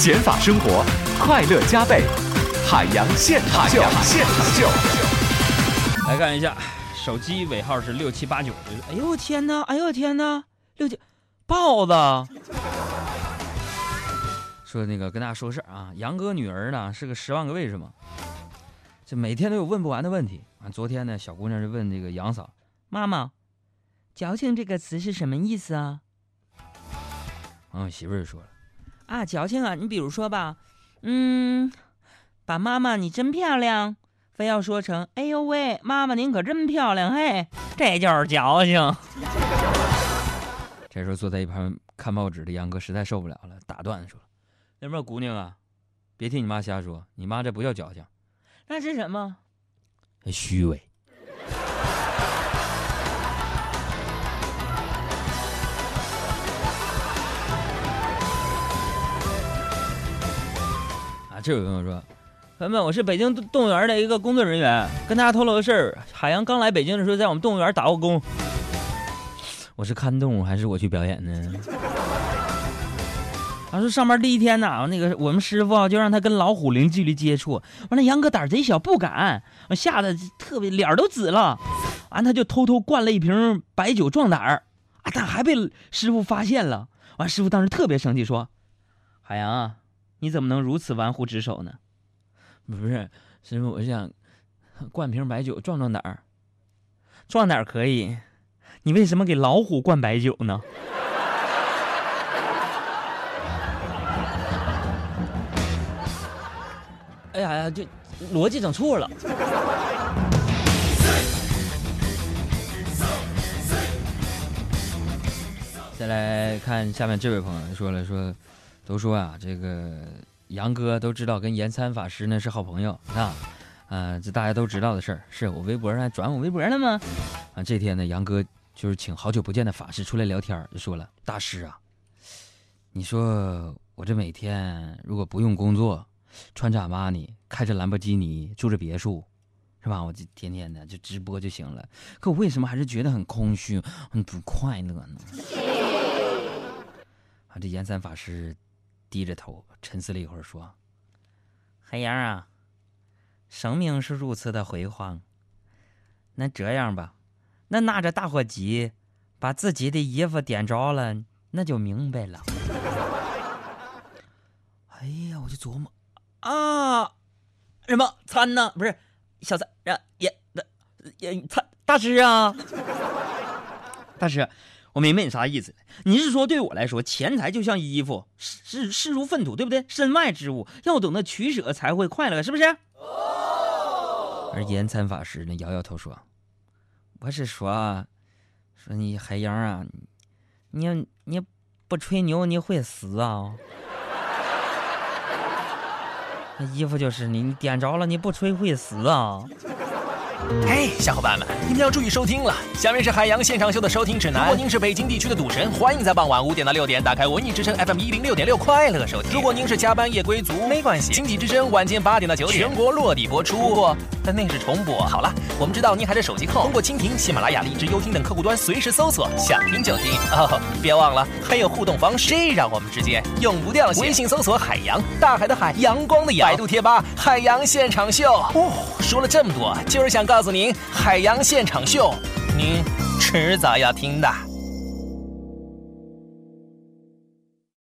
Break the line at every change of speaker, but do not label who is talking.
减法生活，快乐加倍。海洋现场秀，现场秀。
来看一下，手机尾号是六七八九。哎呦我天哪！哎呦我天哪！六七，豹子。说那个跟大家说事儿啊，杨哥女儿呢是个十万个为什么，这每天都有问不完的问题啊。昨天呢，小姑娘就问这个杨嫂：“妈妈，矫情这个词是什么意思啊？”然后媳妇儿就说了：“啊，矫情啊，你比如说吧，嗯，把妈妈你真漂亮，非要说成哎呦喂，妈妈您可真漂亮，嘿，这就是矫情。”这时候坐在一旁看报纸的杨哥实在受不了了，打断说。那边姑娘啊，别听你妈瞎说，你妈这不叫矫情，那是什么？虚伪。这有朋友说，朋友们，我是北京动物园的一个工作人员，跟大家透露个事儿：海洋刚来北京的时候，在我们动物园打过工。我是看动物还是我去表演呢？他说上班第一天呢，那个我们师傅就让他跟老虎零距离接触，完了杨哥胆贼小不敢，吓得特别脸都紫了，完他就偷偷灌了一瓶白酒壮胆儿，啊，但还被师傅发现了，完师傅当时特别生气说：“海洋啊，你怎么能如此玩忽职守呢？不是师傅，我想灌瓶白酒壮壮胆儿，壮胆儿可以，你为什么给老虎灌白酒呢？”哎呀呀，这逻辑整错了。再来看下面这位朋友说了说，都说啊，这个杨哥都知道跟延参法师呢是好朋友啊，啊，这大家都知道的事儿。是我微博上转我微博了吗？啊，这天呢，杨哥就是请好久不见的法师出来聊天，就说了：“大师啊，你说我这每天如果不用工作。”穿着阿玛尼，开着兰博基尼，住着别墅，是吧？我就天天的就直播就行了。可我为什么还是觉得很空虚、很不快乐呢？啊！这严三法师低着头沉思了一会儿，说：“海洋啊，生命是如此的辉煌。那这样吧，那拿着打火机把自己的衣服点着了，那就明白了。”哎呀，我就琢磨。啊，什么餐呢？不是小三啊，也那也餐大师啊，大师，我明白你啥意思。你是说对我来说，钱财就像衣服，是视如粪土，对不对？身外之物，要懂得取舍才会快乐，是不是？而延参法师呢，摇摇头说：“我是说，说你海洋啊，你你不吹牛，你会死啊。”那衣服就是你，你点着了，你不吹会死啊！
嘿，小伙伴们，你们要注意收听了。下面是海洋现场秀的收听指南。如果您是北京地区的赌神，欢迎在傍晚五点到六点打开文艺之声 FM 一零六点六快乐收听。如果您是加班夜归族，没关系，经济之声晚间八点到九点全国落地播出。过，但那是重播。好了，我们知道您还是手机控，通过蜻蜓、喜马拉雅、荔枝、优听等客户端随时搜索，想听就听。哦，别忘了还有互动方式，这让我们之间永不掉线。微信搜索“海洋”，大海的海，阳光的阳。百度贴吧“海洋现场秀”。哦，说了这么多，就是想告诉您，海洋现场秀，您迟早要听的。